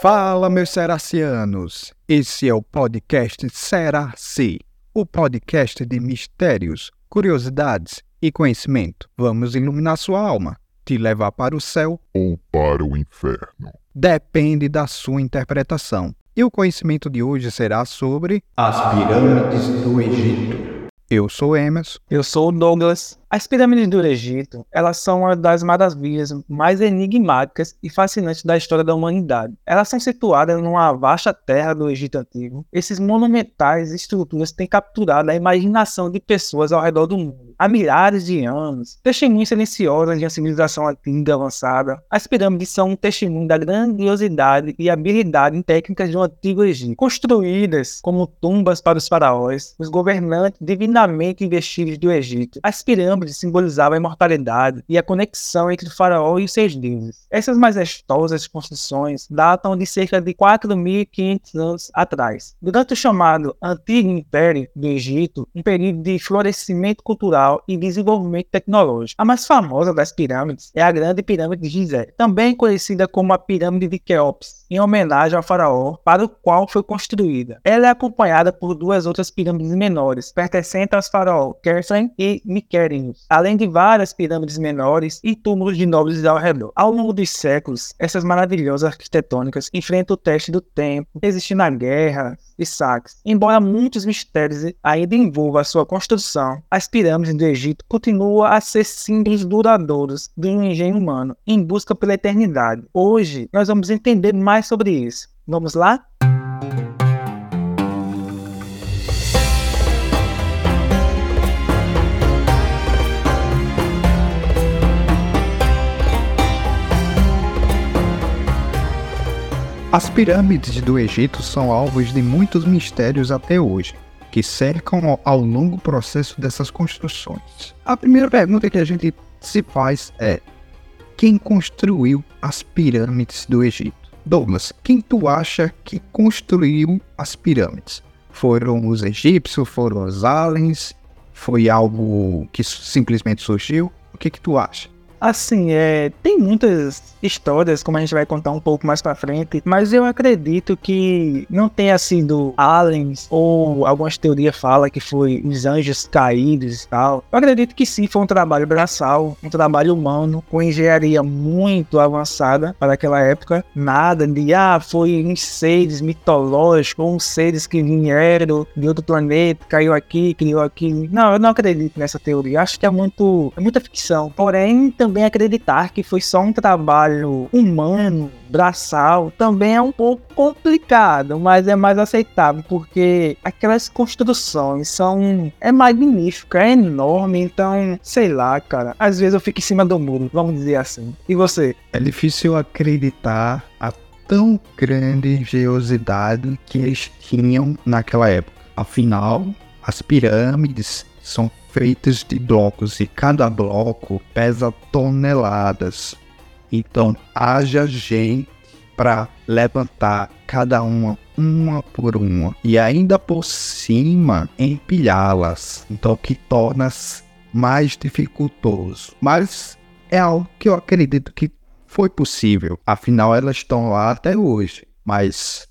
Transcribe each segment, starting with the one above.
Fala, meus seracianos! Esse é o podcast Seraci, o podcast de mistérios, curiosidades e conhecimento. Vamos iluminar sua alma, te levar para o céu ou para o inferno. Depende da sua interpretação. E o conhecimento de hoje será sobre as pirâmides do Egito. Eu sou Emerson. Eu sou o Douglas. As pirâmides do Egito, elas são uma das maravilhas mais enigmáticas e fascinantes da história da humanidade. Elas são situadas numa vasta terra do Egito Antigo. Esses monumentais estruturas têm capturado a imaginação de pessoas ao redor do mundo. Há milhares de anos, testemunhas silenciosas de uma civilização antiga avançada, as pirâmides são um testemunho da grandiosidade e habilidade em técnicas do Antigo Egito. Construídas como tumbas para os faraós, os governantes divinamente investidos do Egito, as pirâmides pirâmides simbolizavam a imortalidade e a conexão entre o faraó e os seus deuses. Essas majestosas construções datam de cerca de 4.500 anos atrás. Durante o chamado Antigo Império do Egito, um período de florescimento cultural e desenvolvimento tecnológico. A mais famosa das pirâmides é a Grande Pirâmide de Gizé, também conhecida como a Pirâmide de Quéops, em homenagem ao faraó para o qual foi construída. Ela é acompanhada por duas outras pirâmides menores, pertencentes aos faraó Khafre e Além de várias pirâmides menores e túmulos de nobres ao redor. Ao longo dos séculos, essas maravilhosas arquitetônicas enfrentam o teste do tempo, resistindo à guerra e saques. Embora muitos mistérios ainda envolvam a sua construção, as pirâmides do Egito continuam a ser símbolos duradouros do engenho humano em busca pela eternidade. Hoje, nós vamos entender mais sobre isso. Vamos lá? As pirâmides do Egito são alvos de muitos mistérios até hoje, que cercam ao longo processo dessas construções. A primeira pergunta que a gente se faz é: quem construiu as pirâmides do Egito? Douglas, quem tu acha que construiu as pirâmides? Foram os egípcios? Foram os aliens? Foi algo que simplesmente surgiu? O que que tu acha? Assim, é, tem muitas histórias, como a gente vai contar um pouco mais pra frente, mas eu acredito que não tenha sido aliens ou algumas teorias falam que foi os anjos caídos e tal. Eu acredito que sim, foi um trabalho braçal, um trabalho humano, com engenharia muito avançada para aquela época. Nada de, ah, foi uns seres mitológicos, uns seres que vieram de outro planeta, caiu aqui, criou aqui. Não, eu não acredito nessa teoria. Acho que é muito, é muita ficção. Porém, também também acreditar que foi só um trabalho humano, braçal, também é um pouco complicado, mas é mais aceitável, porque aquelas construções são. É magnífico, é enorme, então, sei lá, cara. Às vezes eu fico em cima do muro, vamos dizer assim. E você? É difícil acreditar a tão grande geosidade que eles tinham naquela época. Afinal, as pirâmides são feitas de blocos e cada bloco pesa toneladas. Então, haja gente para levantar cada uma, uma por uma, e ainda por cima empilhá-las. Então, que torna mais dificultoso. Mas é algo que eu acredito que foi possível. Afinal, elas estão lá até hoje. Mas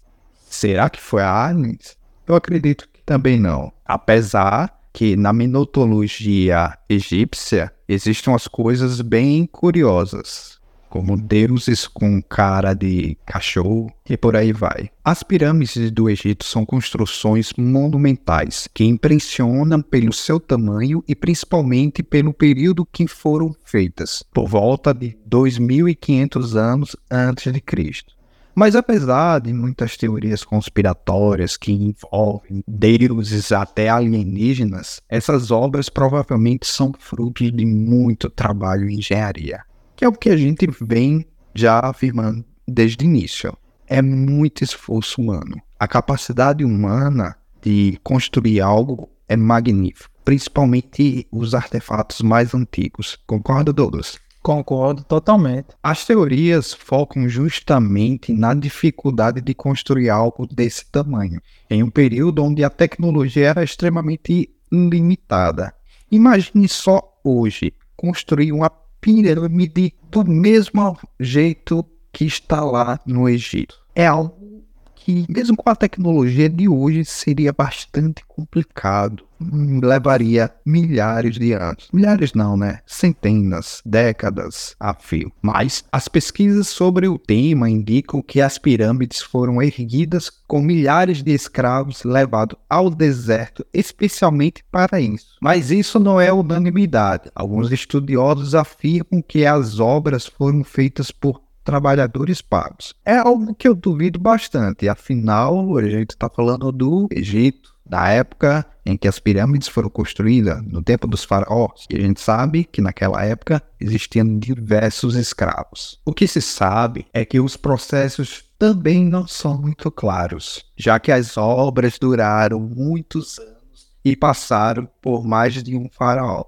será que foi a aliens? Eu acredito que também não. Apesar que na mitologia egípcia existem umas coisas bem curiosas, como deuses com cara de cachorro e por aí vai. As pirâmides do Egito são construções monumentais que impressionam pelo seu tamanho e principalmente pelo período que foram feitas, por volta de 2500 anos antes de Cristo. Mas apesar de muitas teorias conspiratórias que envolvem deuses até alienígenas, essas obras provavelmente são frutos de muito trabalho em engenharia, que é o que a gente vem já afirmando desde o início. É muito esforço humano. A capacidade humana de construir algo é magnífica, principalmente os artefatos mais antigos. Concorda, Douglas? Concordo totalmente. As teorias focam justamente na dificuldade de construir algo desse tamanho, em um período onde a tecnologia era extremamente limitada. Imagine só hoje construir uma pirâmide do mesmo jeito que está lá no Egito. é algo que, mesmo com a tecnologia de hoje, seria bastante complicado. Hum, levaria milhares de anos. Milhares não, né? Centenas, décadas a fio. Mas as pesquisas sobre o tema indicam que as pirâmides foram erguidas com milhares de escravos levados ao deserto, especialmente para isso. Mas isso não é unanimidade. Alguns estudiosos afirmam que as obras foram feitas por trabalhadores pagos. É algo que eu duvido bastante, afinal, a gente está falando do Egito, da época em que as pirâmides foram construídas, no tempo dos faraós, e a gente sabe que naquela época existiam diversos escravos. O que se sabe é que os processos também não são muito claros, já que as obras duraram muitos anos e passaram por mais de um faraó.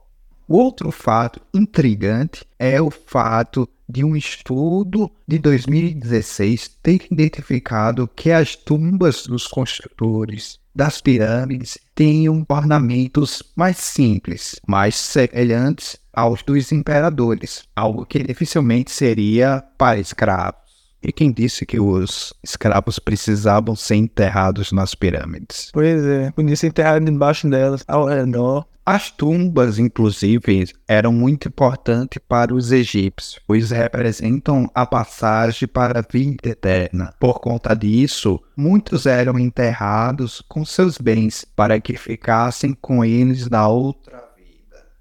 Outro fato intrigante é o fato de um estudo de 2016 ter identificado que as tumbas dos construtores das pirâmides tinham ornamentos mais simples, mais semelhantes aos dos imperadores, algo que dificilmente seria para escravos. E quem disse que os escravos precisavam ser enterrados nas pirâmides? Pois é, podia ser enterrado embaixo delas, ao redor. As tumbas, inclusive, eram muito importantes para os egípcios, pois representam a passagem para a vida eterna. Por conta disso, muitos eram enterrados com seus bens para que ficassem com eles na outra.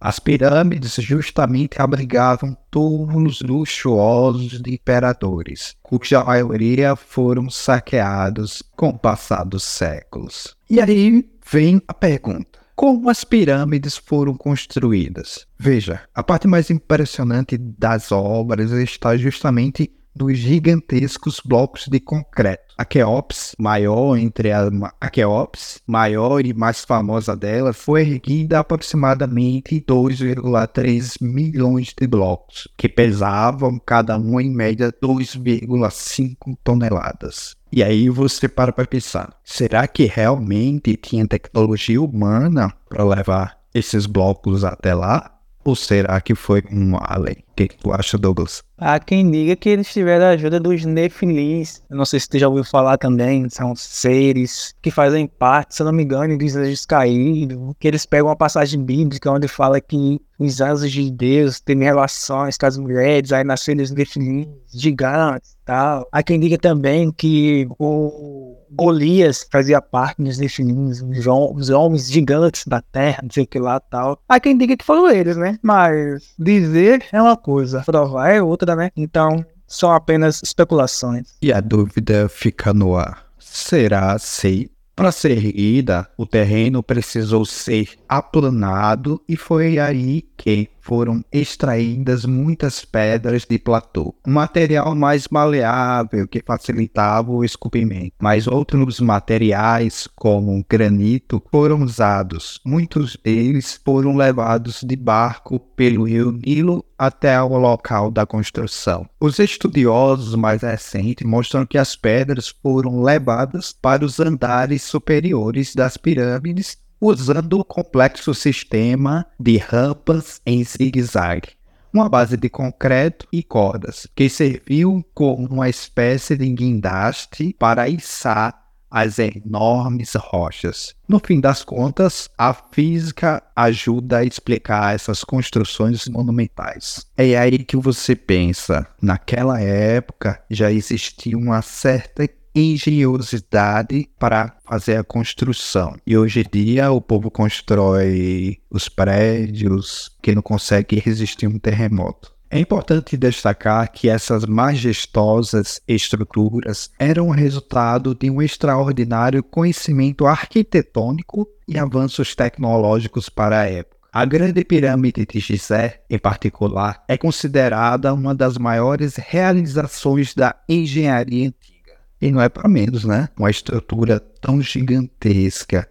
As pirâmides justamente abrigavam túmulos luxuosos de imperadores, cuja maioria foram saqueados com o passar dos séculos. E aí vem a pergunta como as pirâmides foram construídas. Veja, a parte mais impressionante das obras está justamente dos gigantescos blocos de concreto. A Queops, maior entre a, a Queops, maior e mais famosa dela, foi erguida aproximadamente 2,3 milhões de blocos, que pesavam cada um em média 2,5 toneladas. E aí você para para pensar, será que realmente tinha tecnologia humana para levar esses blocos até lá? Ou será que foi um alien? O que, que tu acha, Douglas? Há quem diga que eles tiveram a ajuda dos Nephilins. Eu não sei se você já ouviu falar também. São seres que fazem parte, se eu não me engano, dos anjos caídos. Que eles pegam uma passagem bíblica onde fala que os anjos de Deus têm relações com as mulheres, aí nasceram os Nephilins gigantes tal. Há quem diga também que o Golias fazia parte dos Nephilins, os, os homens gigantes da terra, não sei o que lá tal. Há quem diga que foram eles, né? Mas dizer é uma coisa, provar é outra, né? Então, são apenas especulações. E a dúvida fica no ar. Será se para ser erguida, o terreno precisou ser aplanado e foi aí que foram extraídas muitas pedras de platô, um material mais maleável que facilitava o esculpimento. Mas outros materiais, como granito, foram usados. Muitos deles foram levados de barco pelo rio Nilo até o local da construção. Os estudiosos mais recentes mostram que as pedras foram levadas para os andares superiores das pirâmides usando o complexo sistema de rampas em zigue-zague, uma base de concreto e cordas, que serviu como uma espécie de guindaste para içar as enormes rochas. No fim das contas, a física ajuda a explicar essas construções monumentais. É aí que você pensa, naquela época já existia uma certa engenhosidade para fazer a construção. E hoje em dia o povo constrói os prédios que não consegue resistir a um terremoto. É importante destacar que essas majestosas estruturas eram resultado de um extraordinário conhecimento arquitetônico e avanços tecnológicos para a época. A Grande Pirâmide de Gizé, em particular, é considerada uma das maiores realizações da engenharia. E não é para menos, né? Uma estrutura tão gigantesca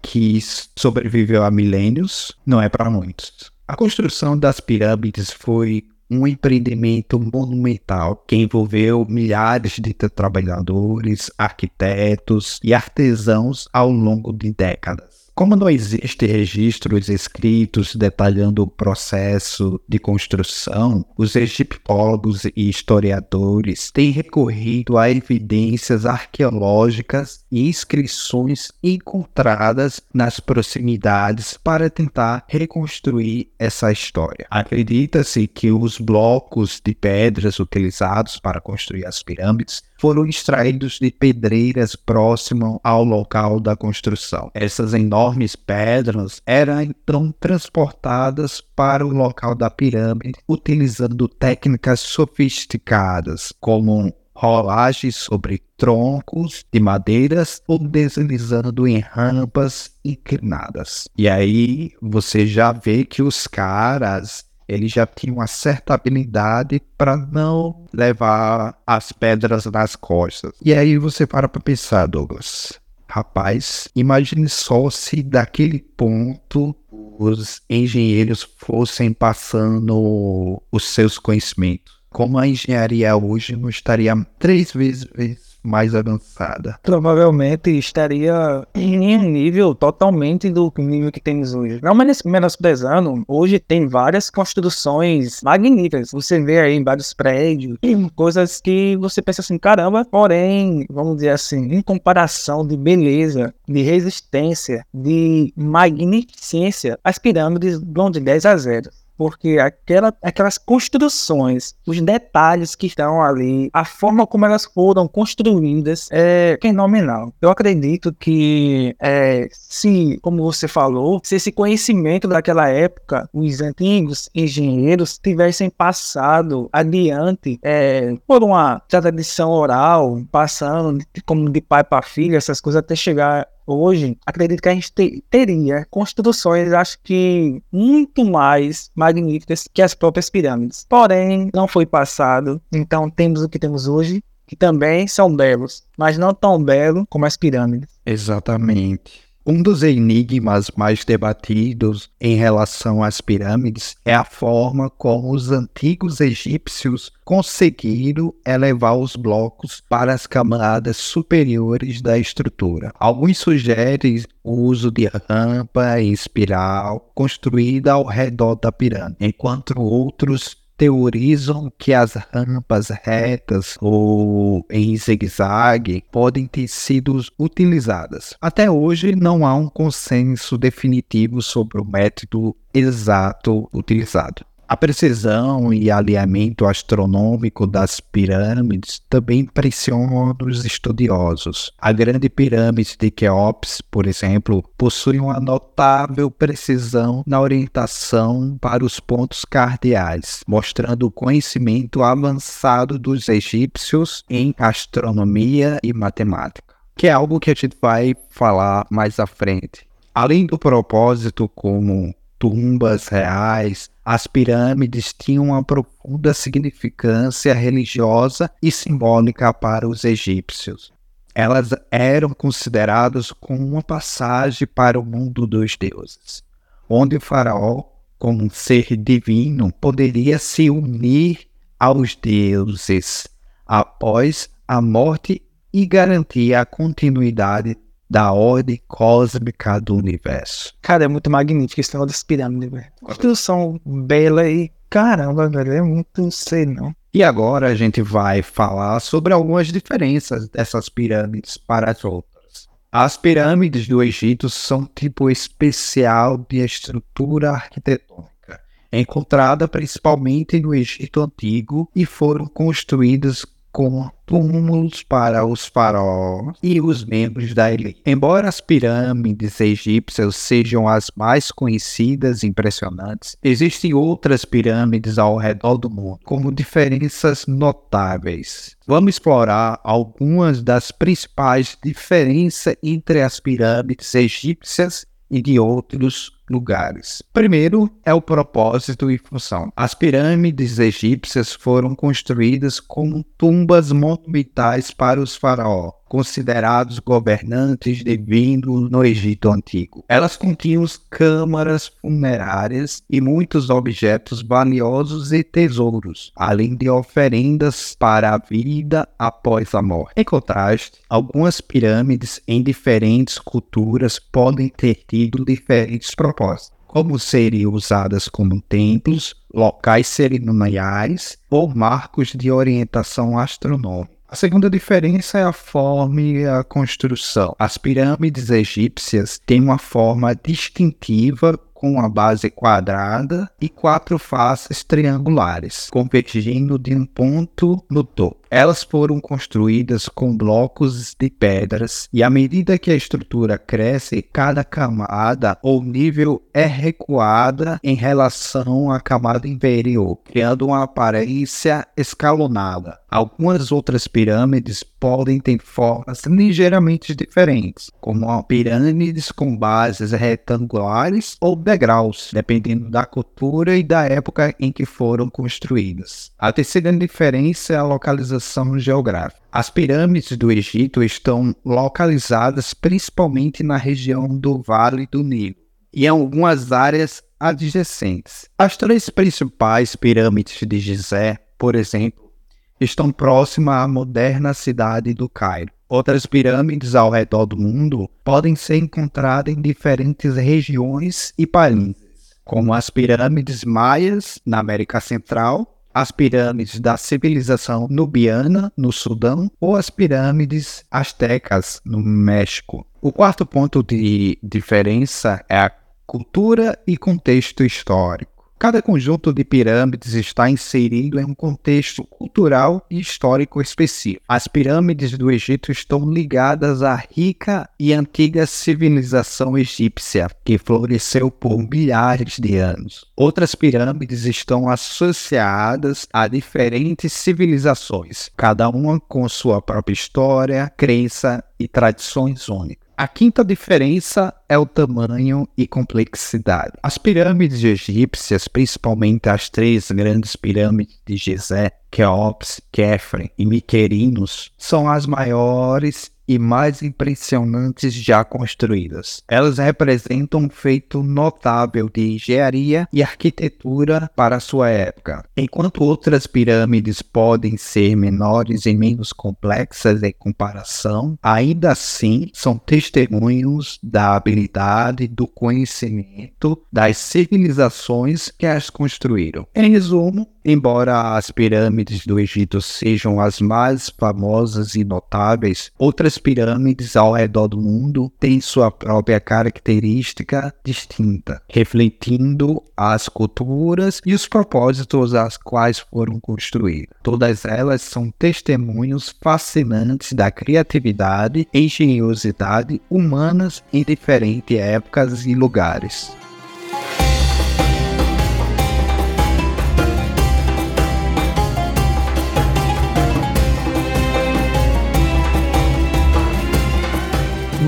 que sobreviveu a milênios não é para muitos. A construção das pirâmides foi um empreendimento monumental que envolveu milhares de trabalhadores, arquitetos e artesãos ao longo de décadas. Como não existem registros escritos detalhando o processo de construção, os egiptólogos e historiadores têm recorrido a evidências arqueológicas e inscrições encontradas nas proximidades para tentar reconstruir essa história. Acredita-se que os blocos de pedras utilizados para construir as pirâmides foram extraídos de pedreiras próximo ao local da construção. Essas enormes pedras eram então transportadas para o local da pirâmide utilizando técnicas sofisticadas, como rolagem sobre troncos de madeiras ou deslizando em rampas inclinadas. E aí você já vê que os caras ele já tinha uma certa habilidade para não levar as pedras nas costas. E aí você para para pensar, Douglas. Rapaz, imagine só se daquele ponto os engenheiros fossem passando os seus conhecimentos. Como a engenharia hoje não estaria três vezes mais avançada. Provavelmente estaria em um nível totalmente do nível que temos hoje. Não menosprezando, hoje tem várias construções magníficas. Você vê aí vários prédios, coisas que você pensa assim, caramba, porém, vamos dizer assim, em comparação de beleza, de resistência, de magnificência, as pirâmides vão de 10 a 0 porque aquela, aquelas construções, os detalhes que estão ali, a forma como elas foram construídas é fenomenal. Eu acredito que é, se, como você falou, se esse conhecimento daquela época, os antigos engenheiros tivessem passado adiante é, por uma tradição oral, passando de, como de pai para filho, essas coisas até chegar hoje, acredito que a gente te, teria construções, acho que muito mais magníficas que as próprias pirâmides. Porém, não foi passado, então temos o que temos hoje, que também são belos, mas não tão belos como as pirâmides. Exatamente. Um dos enigmas mais debatidos em relação às pirâmides é a forma como os antigos egípcios conseguiram elevar os blocos para as camadas superiores da estrutura. Alguns sugerem o uso de rampa em espiral construída ao redor da pirâmide, enquanto outros teorizam que as rampas retas ou em zigue-zague podem ter sido utilizadas. Até hoje não há um consenso definitivo sobre o método exato utilizado. A precisão e alinhamento astronômico das pirâmides também impressionam os estudiosos. A grande pirâmide de Keops, por exemplo, possui uma notável precisão na orientação para os pontos cardeais, mostrando o conhecimento avançado dos egípcios em astronomia e matemática, que é algo que a gente vai falar mais à frente. Além do propósito como tumbas reais, as pirâmides tinham uma profunda significância religiosa e simbólica para os egípcios. Elas eram consideradas como uma passagem para o mundo dos deuses, onde o faraó, como um ser divino, poderia se unir aos deuses após a morte e garantir a continuidade da ordem cósmica do universo. Cara, é muito magnífico esse negócio das pirâmides, velho. Construção bela e caramba, velho, é muito, sei não. E agora a gente vai falar sobre algumas diferenças dessas pirâmides para as outras. As pirâmides do Egito são tipo especial de estrutura arquitetônica, encontrada principalmente no Egito Antigo e foram construídas com túmulos para os faraós e os membros da elite. Embora as pirâmides egípcias sejam as mais conhecidas e impressionantes, existem outras pirâmides ao redor do mundo, com diferenças notáveis. Vamos explorar algumas das principais diferenças entre as pirâmides egípcias e de outros lugares. Primeiro é o propósito e função. As pirâmides egípcias foram construídas como tumbas monumentais para os faraós considerados governantes divinos no Egito Antigo. Elas continham câmaras funerárias e muitos objetos valiosos e tesouros, além de oferendas para a vida após a morte. Em contraste, algumas pirâmides em diferentes culturas podem ter tido diferentes propósitos como serem usadas como templos, locais cerimoniais ou marcos de orientação astronômica. A segunda diferença é a forma e a construção. As pirâmides egípcias têm uma forma distintiva com uma base quadrada e quatro faces triangulares, convergindo de um ponto no topo. Elas foram construídas com blocos de pedras e à medida que a estrutura cresce, cada camada ou nível é recuada em relação à camada inferior, criando uma aparência escalonada. Algumas outras pirâmides podem ter formas ligeiramente diferentes, como pirâmides com bases retangulares ou degraus, dependendo da cultura e da época em que foram construídas. A terceira diferença é a localização localização geográfica. As pirâmides do Egito estão localizadas principalmente na região do Vale do Nilo e em algumas áreas adjacentes. As três principais pirâmides de Gizé, por exemplo, estão próximas à moderna cidade do Cairo. Outras pirâmides ao redor do mundo podem ser encontradas em diferentes regiões e países, como as pirâmides maias na América Central as pirâmides da civilização nubiana, no Sudão, ou as pirâmides astecas, no México. O quarto ponto de diferença é a cultura e contexto histórico. Cada conjunto de pirâmides está inserido em um contexto cultural e histórico específico. As pirâmides do Egito estão ligadas à rica e antiga civilização egípcia, que floresceu por milhares de anos. Outras pirâmides estão associadas a diferentes civilizações, cada uma com sua própria história, crença e tradições únicas. A quinta diferença é o tamanho e complexidade. As pirâmides egípcias, principalmente as três grandes pirâmides de Gizé, Keops, Kefren e Miquerinos, são as maiores e mais impressionantes já construídas. Elas representam um feito notável de engenharia e arquitetura para sua época. Enquanto outras pirâmides podem ser menores e menos complexas em comparação, ainda assim são testemunhos da habilidade, do conhecimento das civilizações que as construíram. Em resumo, Embora as pirâmides do Egito sejam as mais famosas e notáveis, outras pirâmides ao redor do mundo têm sua própria característica distinta, refletindo as culturas e os propósitos às quais foram construídas. Todas elas são testemunhos fascinantes da criatividade e engenhosidade humanas em diferentes épocas e lugares.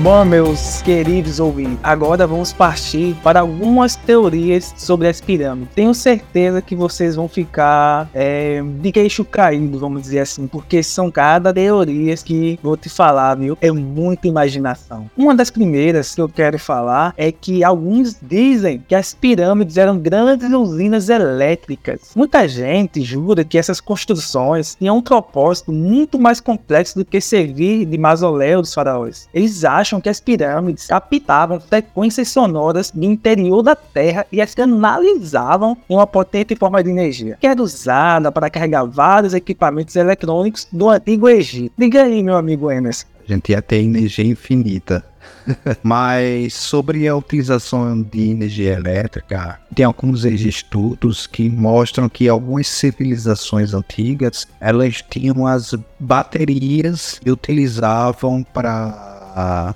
Bom, meus queridos ouvintes, agora vamos partir para algumas teorias sobre as pirâmides. Tenho certeza que vocês vão ficar é, de queixo caído, vamos dizer assim, porque são cada teorias que vou te falar, viu? É muita imaginação. Uma das primeiras que eu quero falar é que alguns dizem que as pirâmides eram grandes usinas elétricas. Muita gente jura que essas construções tinham um propósito muito mais complexo do que servir de mausoléu dos faraós. Eles acham acham que as pirâmides captavam frequências sonoras do interior da Terra e as canalizavam em uma potente forma de energia, que era usada para carregar vários equipamentos eletrônicos do antigo Egito. Diga aí, meu amigo Emerson. A gente ia ter energia infinita. Mas sobre a utilização de energia elétrica, tem alguns estudos que mostram que algumas civilizações antigas elas tinham as baterias que utilizavam para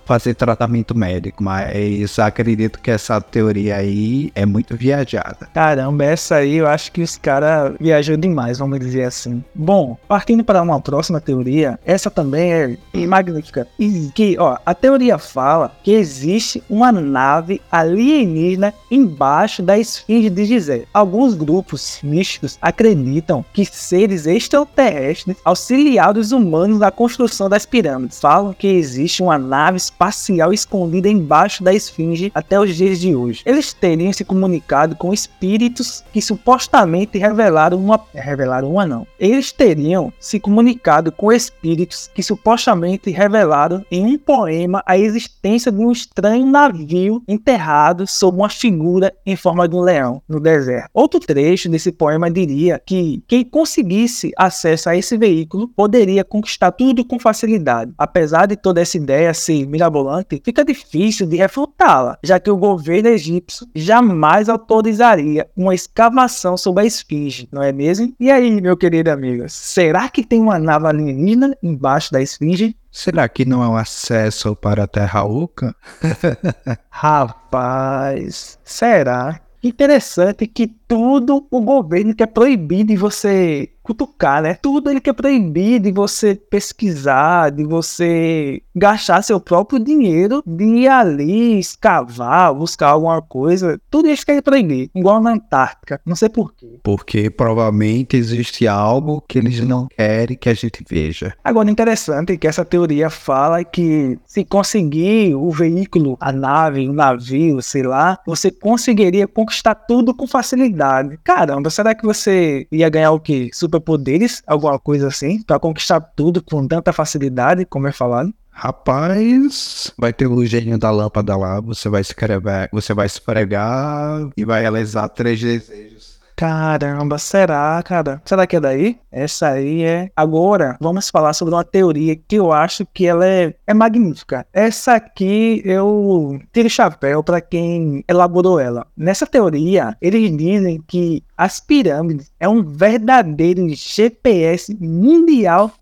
fazer tratamento médico, mas acredito que essa teoria aí é muito viajada. Caramba, essa aí eu acho que os caras viajou demais, vamos dizer assim. Bom, partindo para uma próxima teoria, essa também é magnífica. Que, ó, a teoria fala que existe uma nave alienígena embaixo da esfinge de Gizé. Alguns grupos místicos acreditam que seres extraterrestres auxiliaram os humanos na construção das pirâmides. Falam que existe uma nave espacial escondida embaixo da esfinge até os dias de hoje. Eles teriam se comunicado com espíritos que supostamente revelaram uma. Revelaram uma não. Eles teriam se comunicado com espíritos que supostamente revelaram em um poema a existência de um estranho navio enterrado sob uma figura em forma de um leão no deserto. Outro trecho desse poema diria que quem conseguisse acesso a esse veículo poderia conquistar tudo com facilidade. Apesar de toda essa ideia ser mirabolante, fica difícil de refutá-la, já que o governo egípcio jamais autorizaria uma escavação sobre a esfinge, não é mesmo? E aí, meu querido amigo, será que tem uma nave alienígena embaixo da esfinge? Será que não é um acesso para a Terra Oca? Rapaz, será? Interessante que tudo o governo quer proibir de você cutucar, né? Tudo ele quer proibir de você pesquisar, de você gastar seu próprio dinheiro de ir ali escavar, buscar alguma coisa. Tudo isso quer proibir, igual na Antártica. Não sei porquê. Porque provavelmente existe algo que eles não querem que a gente veja. Agora, interessante que essa teoria fala que se conseguir o veículo, a nave, o navio, sei lá, você conseguiria conquistar tudo com facilidade. Caramba, será que você ia ganhar o quê? Super superpoderes, alguma coisa assim, para conquistar tudo com tanta facilidade, como é falado? Rapaz, vai ter o gênio da lâmpada lá, você vai escrever, você vai esfregar e vai realizar três desejos. Caramba, será, cara? Será que é daí? Essa aí é. Agora, vamos falar sobre uma teoria que eu acho que ela é, é magnífica. Essa aqui eu tiro chapéu para quem elaborou ela. Nessa teoria, eles dizem que as pirâmides é um verdadeiro GPS mundial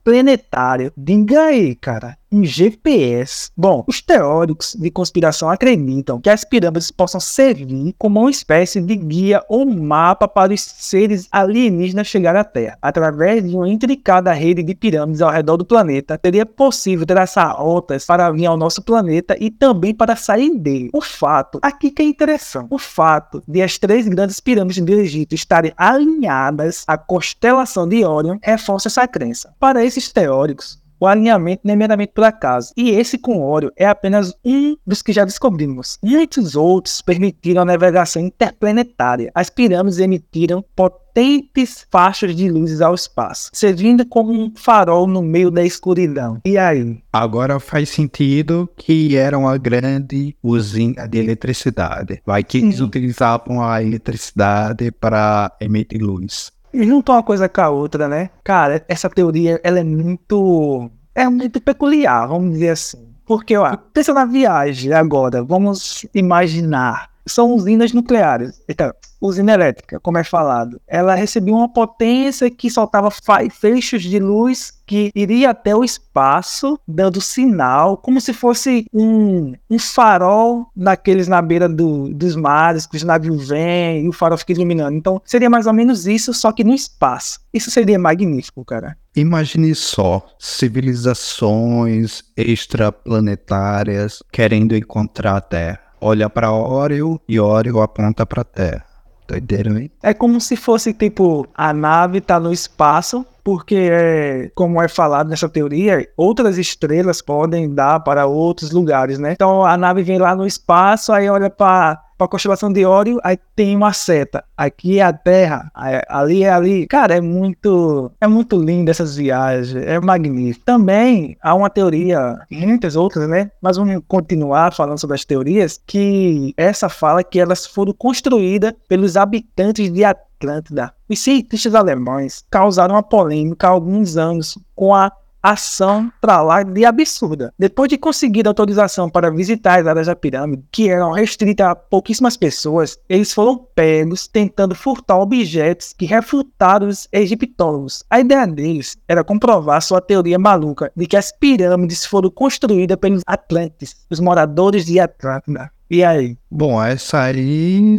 interplanetário. Diga aí, cara um GPS. Bom, os teóricos de conspiração acreditam que as pirâmides possam servir como uma espécie de guia ou mapa para os seres alienígenas chegar à Terra. Através de uma intricada rede de pirâmides ao redor do planeta, seria possível traçar rotas para vir ao nosso planeta e também para sair dele. O fato, aqui que é interessante, o fato de as três grandes pirâmides do Egito estarem alinhadas à constelação de Órion reforça essa crença. Para esses teóricos, o alinhamento não é meramente por acaso. E esse com óleo é apenas um dos que já descobrimos. Muitos outros permitiram a navegação interplanetária. As pirâmides emitiram potentes faixas de luzes ao espaço, servindo como um farol no meio da escuridão. E aí? Agora faz sentido que era uma grande usina de eletricidade. Vai que eles utilizavam a eletricidade para emitir luz. E juntou uma coisa com a outra, né? Cara, essa teoria, ela é muito... É muito peculiar, vamos dizer assim. Porque, ó, pensa na viagem agora, vamos imaginar. São usinas nucleares. Então, usina elétrica, como é falado, ela recebia uma potência que soltava feixes de luz que iria até o espaço, dando sinal, como se fosse um, um farol daqueles na beira do, dos mares, que os navios vêm e o farol fica iluminando. Então, seria mais ou menos isso, só que no espaço. Isso seria magnífico, cara. Imagine só, civilizações extraplanetárias querendo encontrar a Terra. Olha para Orion e Orion aponta para Terra Doideira, hein? É como se fosse, tipo, a nave tá no espaço, porque, é, como é falado nessa teoria, outras estrelas podem dar para outros lugares, né? Então a nave vem lá no espaço, aí olha para para a constelação de Ório, aí tem uma seta. Aqui é a Terra, ali é ali. Cara, é muito, é muito lindo essas viagens, é magnífico. Também há uma teoria, muitas outras, né? Mas vamos continuar falando sobre as teorias, que essa fala que elas foram construídas pelos habitantes de Atlântida. Os cientistas alemães causaram uma polêmica há alguns anos com a ação pra lá de absurda. Depois de conseguir autorização para visitar as áreas da pirâmide, que eram restritas a pouquíssimas pessoas, eles foram pegos tentando furtar objetos que refutaram os egiptólogos. A ideia deles era comprovar sua teoria maluca de que as pirâmides foram construídas pelos Atlantes, os moradores de Atlântida. E aí? Bom, essa aí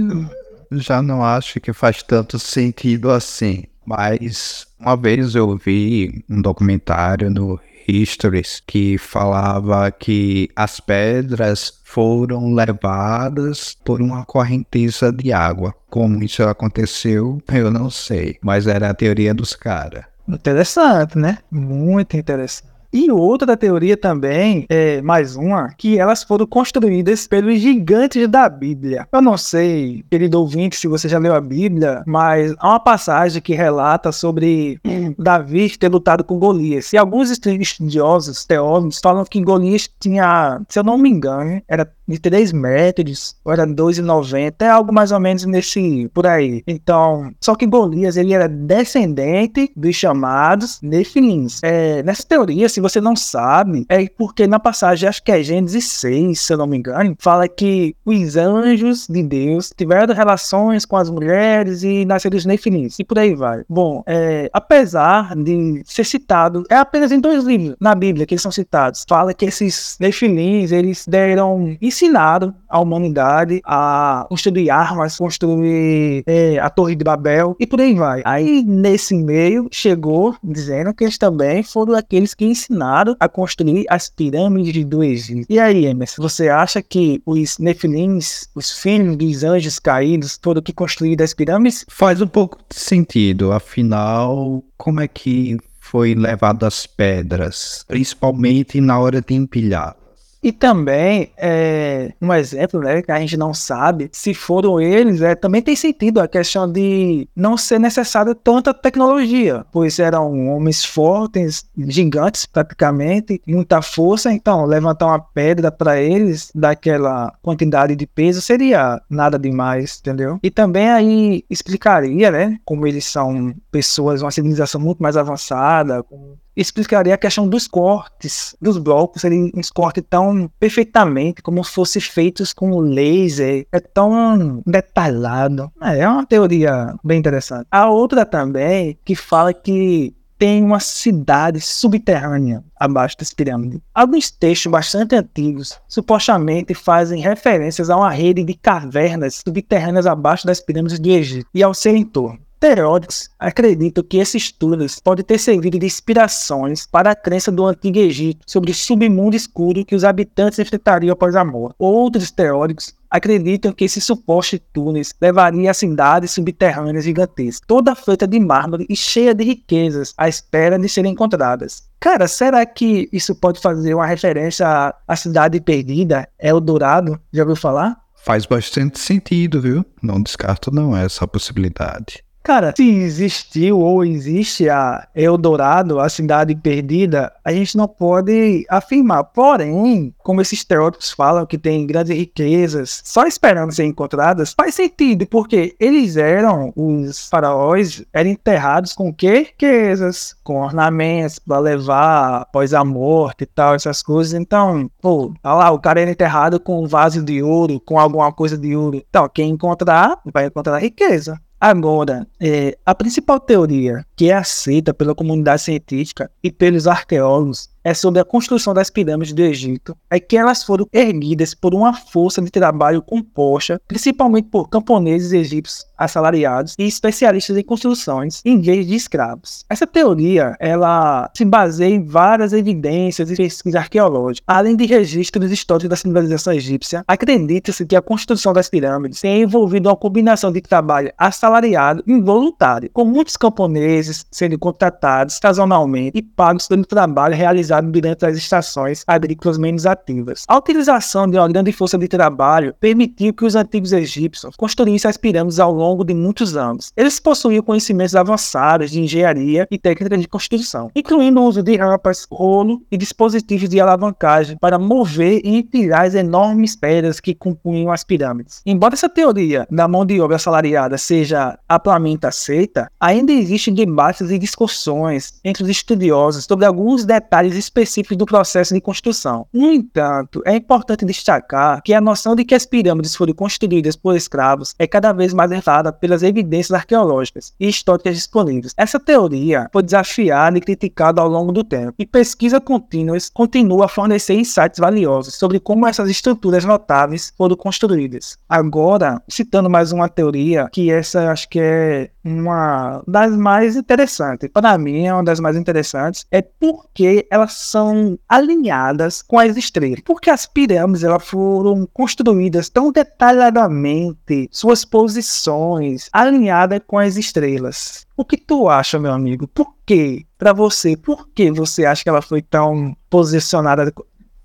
já não acho que faz tanto sentido assim. Mas uma vez eu vi um documentário no Histories que falava que as pedras foram levadas por uma correnteza de água. Como isso aconteceu, eu não sei, mas era a teoria dos caras. Interessante, né? Muito interessante. E outra teoria também, é mais uma, que elas foram construídas pelos gigantes da Bíblia. Eu não sei, querido ouvinte, se você já leu a Bíblia, mas há uma passagem que relata sobre Davi ter lutado com Golias. E alguns estudiosos, teólogos, falam que Golias tinha, se eu não me engano, era de 3 metros, ou era 2,90, é algo mais ou menos nesse, por aí. Então, só que Golias, ele era descendente dos chamados Nefilins. É, nessa teoria, se você não sabe, é porque na passagem, acho que é Gênesis 6, se eu não me engano, fala que os anjos de Deus tiveram relações com as mulheres e nasceram os Nefilins, e por aí vai. Bom, é, apesar de ser citado, é apenas em dois livros na Bíblia que eles são citados, fala que esses Nefilins, eles deram ensinaram a humanidade a construir armas, construir é, a Torre de Babel e por aí vai. Aí, nesse meio, chegou dizendo que eles também foram aqueles que ensinaram a construir as pirâmides do Egito. E aí, Emerson, você acha que os Nefilins, os filhos dos anjos caídos, foram que construíram as pirâmides? Faz um pouco de sentido, afinal, como é que foi levado as pedras, principalmente na hora de empilhar? E também, é, um exemplo, né, que a gente não sabe, se foram eles, é, também tem sentido a questão de não ser necessário tanta tecnologia, pois eram homens fortes, gigantes praticamente, muita força, então levantar uma pedra para eles daquela quantidade de peso seria nada demais, entendeu? E também aí explicaria, né, como eles são pessoas, uma civilização muito mais avançada, com explicaria a questão dos cortes dos blocos, uns cortes tão perfeitamente como se fossem feitos com laser, é tão detalhado. É, é uma teoria bem interessante. A outra também que fala que tem uma cidade subterrânea abaixo das pirâmides. Alguns textos bastante antigos supostamente fazem referências a uma rede de cavernas subterrâneas abaixo das pirâmides do Egito e ao seu entorno. Teóricos acreditam que esses túneis podem ter servido de inspirações para a crença do Antigo Egito sobre o submundo escuro que os habitantes enfrentariam após a morte. Outros teóricos acreditam que esses supostos túneis levariam a cidades subterrâneas gigantescas, toda feita de mármore e cheia de riquezas, à espera de serem encontradas. Cara, será que isso pode fazer uma referência à cidade perdida, Eldorado? Já ouviu falar? Faz bastante sentido, viu? Não descarto não essa possibilidade. Cara, se existiu ou existe a Eldorado, a cidade perdida, a gente não pode afirmar. Porém, como esses teóricos falam que tem grandes riquezas só esperando ser encontradas, faz sentido, porque eles eram, os faraós, eram enterrados com quê? Riquezas, com ornamentos para levar após a morte e tal, essas coisas. Então, pô, olha lá, o cara era enterrado com um vaso de ouro, com alguma coisa de ouro. Então, quem encontrar, vai encontrar riqueza. Agora, é, a principal teoria que é aceita pela comunidade científica e pelos arqueólogos é sobre a construção das pirâmides do Egito, é que elas foram erguidas por uma força de trabalho composta, principalmente por camponeses egípcios assalariados e especialistas em construções, em vez de escravos. Essa teoria, ela se baseia em várias evidências e pesquisas arqueológicas, além de registros históricos da civilização egípcia. Acredita-se que a construção das pirâmides tem envolvido uma combinação de trabalho assalariado e involuntário, com muitos camponeses sendo contratados sazonalmente e pagos pelo trabalho realizado utilizado durante as estações agrícolas menos ativas. A utilização de uma grande força de trabalho permitiu que os antigos egípcios construíssem as pirâmides ao longo de muitos anos. Eles possuíam conhecimentos avançados de engenharia e técnica de construção, incluindo o uso de rampas, rolo e dispositivos de alavancagem para mover e empilhar as enormes pedras que compunham as pirâmides. Embora essa teoria da mão de obra assalariada seja amplamente aceita, ainda existem debates e discussões entre os estudiosos sobre alguns detalhes específicos do processo de construção. No entanto, é importante destacar que a noção de que as pirâmides foram construídas por escravos é cada vez mais errada pelas evidências arqueológicas e históricas disponíveis. Essa teoria foi desafiada e criticada ao longo do tempo, e pesquisa contínuas continua a fornecer insights valiosos sobre como essas estruturas notáveis foram construídas. Agora, citando mais uma teoria, que essa acho que é uma das mais interessantes. Para mim, é uma das mais interessantes. É porque elas são alinhadas com as estrelas. Porque as pirâmides elas foram construídas tão detalhadamente, suas posições alinhadas com as estrelas. O que tu acha, meu amigo? Por que, para você, por que você acha que ela foi tão posicionada com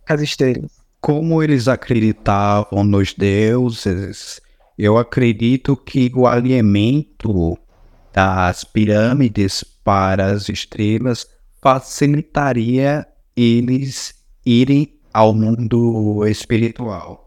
as estrelas? Como eles acreditavam nos deuses, eu acredito que o alinhamento das pirâmides para as estrelas facilitaria eles irem ao mundo espiritual.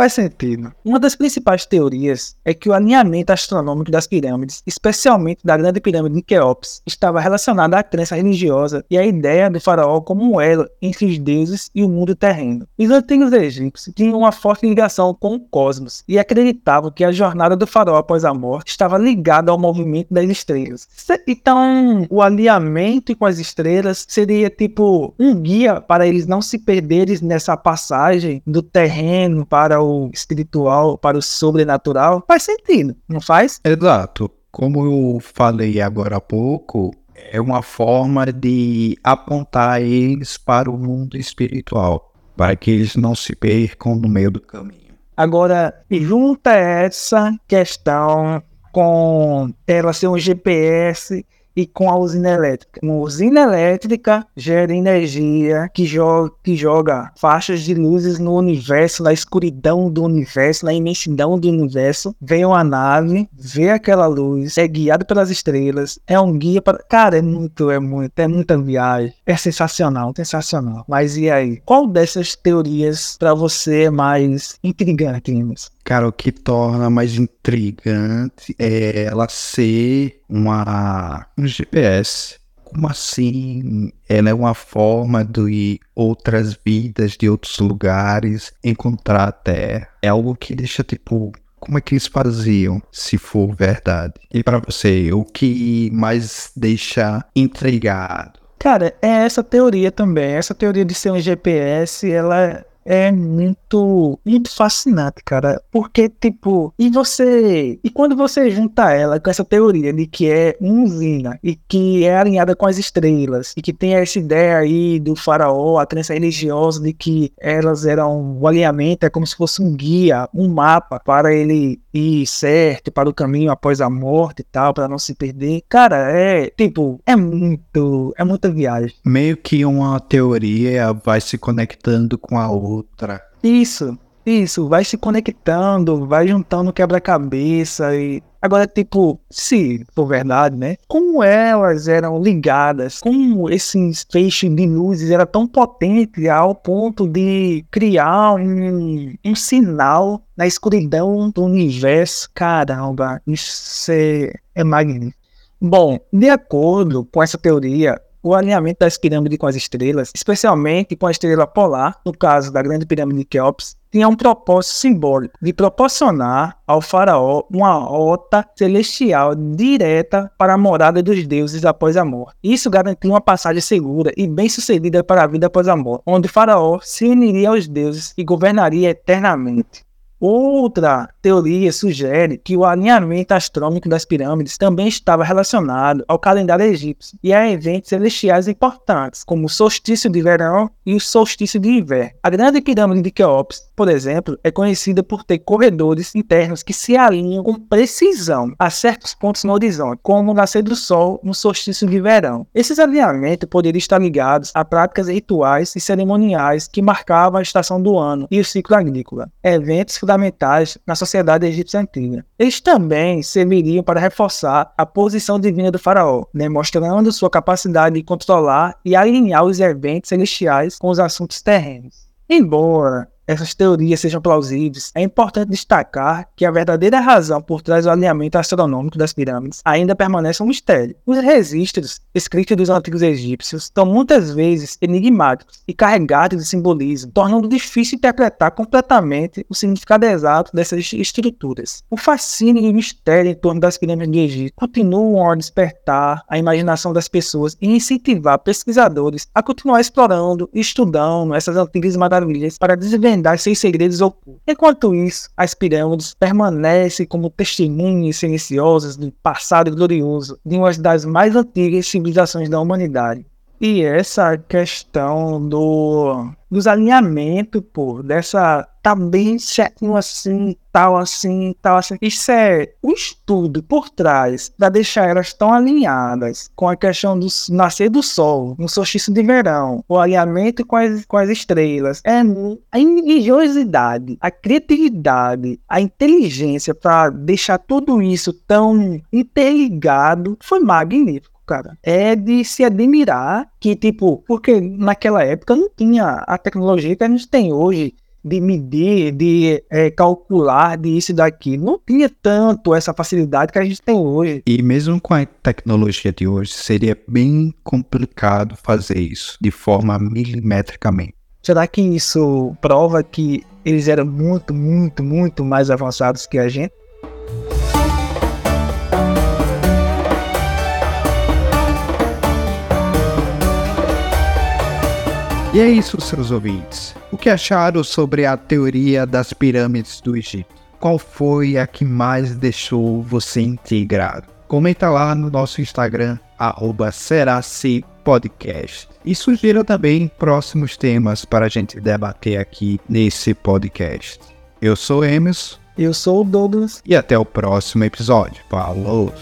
Faz sentido. Uma das principais teorias é que o alinhamento astronômico das pirâmides, especialmente da grande pirâmide de Quéops, estava relacionado à crença religiosa e à ideia do faraó como um elo entre os deuses e o mundo terreno. Os antigos egípcios tinham uma forte ligação com o cosmos e acreditavam que a jornada do faraó após a morte estava ligada ao movimento das estrelas. Então, o alinhamento com as estrelas seria tipo um guia para eles não se perderem nessa passagem do terreno para o espiritual para o sobrenatural, faz sentido, não faz? Exato. Como eu falei agora há pouco, é uma forma de apontar eles para o mundo espiritual, para que eles não se percam no meio do caminho. Agora, junta essa questão com ela ser um GPS e com a usina elétrica. Uma usina elétrica gera energia que joga, que joga faixas de luzes no universo, na escuridão do universo, na imensidão do universo. Vem uma nave, vê aquela luz, é guiado pelas estrelas, é um guia para. Cara, é muito, é muito, é muita viagem. É sensacional, sensacional. Mas e aí? Qual dessas teorias para você é mais intrigante, Limas? Cara, o que torna mais intrigante é ela ser uma um GPS. Como assim? Ela é uma forma de outras vidas, de outros lugares, encontrar a Terra. É algo que deixa, tipo, como é que eles faziam, se for verdade? E para você, o que mais deixa intrigado? Cara, é essa teoria também. Essa teoria de ser um GPS, ela é muito, muito fascinante, cara. Porque, tipo, e você. E quando você junta ela com essa teoria de que é uma usina e que é alinhada com as estrelas, e que tem essa ideia aí do faraó, a crença religiosa de que elas eram. O alinhamento é como se fosse um guia, um mapa para ele ir certo, para o caminho após a morte e tal, para não se perder. Cara, é. Tipo, é muito. É muita viagem. Meio que uma teoria vai se conectando com a outra outra. Isso, isso, vai se conectando, vai juntando quebra-cabeça e. Agora, tipo, se for verdade, né? Como elas eram ligadas, como esse feixe de luzes era tão potente ao ponto de criar um, um sinal na escuridão do universo. Caramba, isso é, é magnífico. Bom, de acordo com essa teoria, o alinhamento das pirâmides com as estrelas, especialmente com a estrela polar, no caso da grande pirâmide de Keops, tinha um propósito simbólico de proporcionar ao faraó uma rota celestial direta para a morada dos deuses após a morte. Isso garantia uma passagem segura e bem-sucedida para a vida após a morte, onde o faraó se uniria aos deuses e governaria eternamente. Outra teoria sugere que o alinhamento astronômico das pirâmides também estava relacionado ao calendário egípcio e a eventos celestiais importantes, como o solstício de verão e o solstício de inverno. A grande pirâmide de Keops, por exemplo, é conhecida por ter corredores internos que se alinham com precisão a certos pontos no horizonte, como o nascer do sol no solstício de verão. Esses alinhamentos poderiam estar ligados a práticas rituais e cerimoniais que marcavam a estação do ano e o ciclo agrícola, eventos fundamentais na sociedade egípcia antiga. Eles também serviriam para reforçar a posição divina do faraó, demonstrando sua capacidade de controlar e alinhar os eventos celestiais com os assuntos terrenos. Embora essas teorias sejam plausíveis, é importante destacar que a verdadeira razão por trás do alinhamento astronômico das pirâmides ainda permanece um mistério. Os registros escritos dos antigos egípcios estão muitas vezes enigmáticos e carregados de simbolismo, tornando difícil interpretar completamente o significado exato dessas estruturas. O fascínio e o mistério em torno das pirâmides de Egito continuam a despertar a imaginação das pessoas e incentivar pesquisadores a continuar explorando e estudando essas antigas maravilhas para desvendar seus segredos ocultos. Enquanto isso, as pirâmides permanecem como testemunhas silenciosas do passado glorioso de uma das mais antigas civilizações da humanidade. E essa questão do dos alinhamentos, pô, dessa tá bem certinho assim, tal assim, tal assim. Isso é o estudo por trás para deixar elas tão alinhadas com a questão do nascer do sol, no solstício de verão, o alinhamento com as, com as estrelas. É a religiosidade, a criatividade, a inteligência para deixar tudo isso tão interligado foi magnífico cara. É de se admirar que, tipo, porque naquela época não tinha a tecnologia que a gente tem hoje de medir, de é, calcular, de isso e daquilo. Não tinha tanto essa facilidade que a gente tem hoje. E mesmo com a tecnologia de hoje, seria bem complicado fazer isso de forma milimetricamente. Será que isso prova que eles eram muito, muito, muito mais avançados que a gente? E é isso, seus ouvintes. O que acharam sobre a teoria das pirâmides do Egito? Qual foi a que mais deixou você integrado? Comenta lá no nosso Instagram, arroba Podcast. E sugira também próximos temas para a gente debater aqui nesse podcast. Eu sou Emerson. Eu sou o Douglas. E até o próximo episódio. Falou!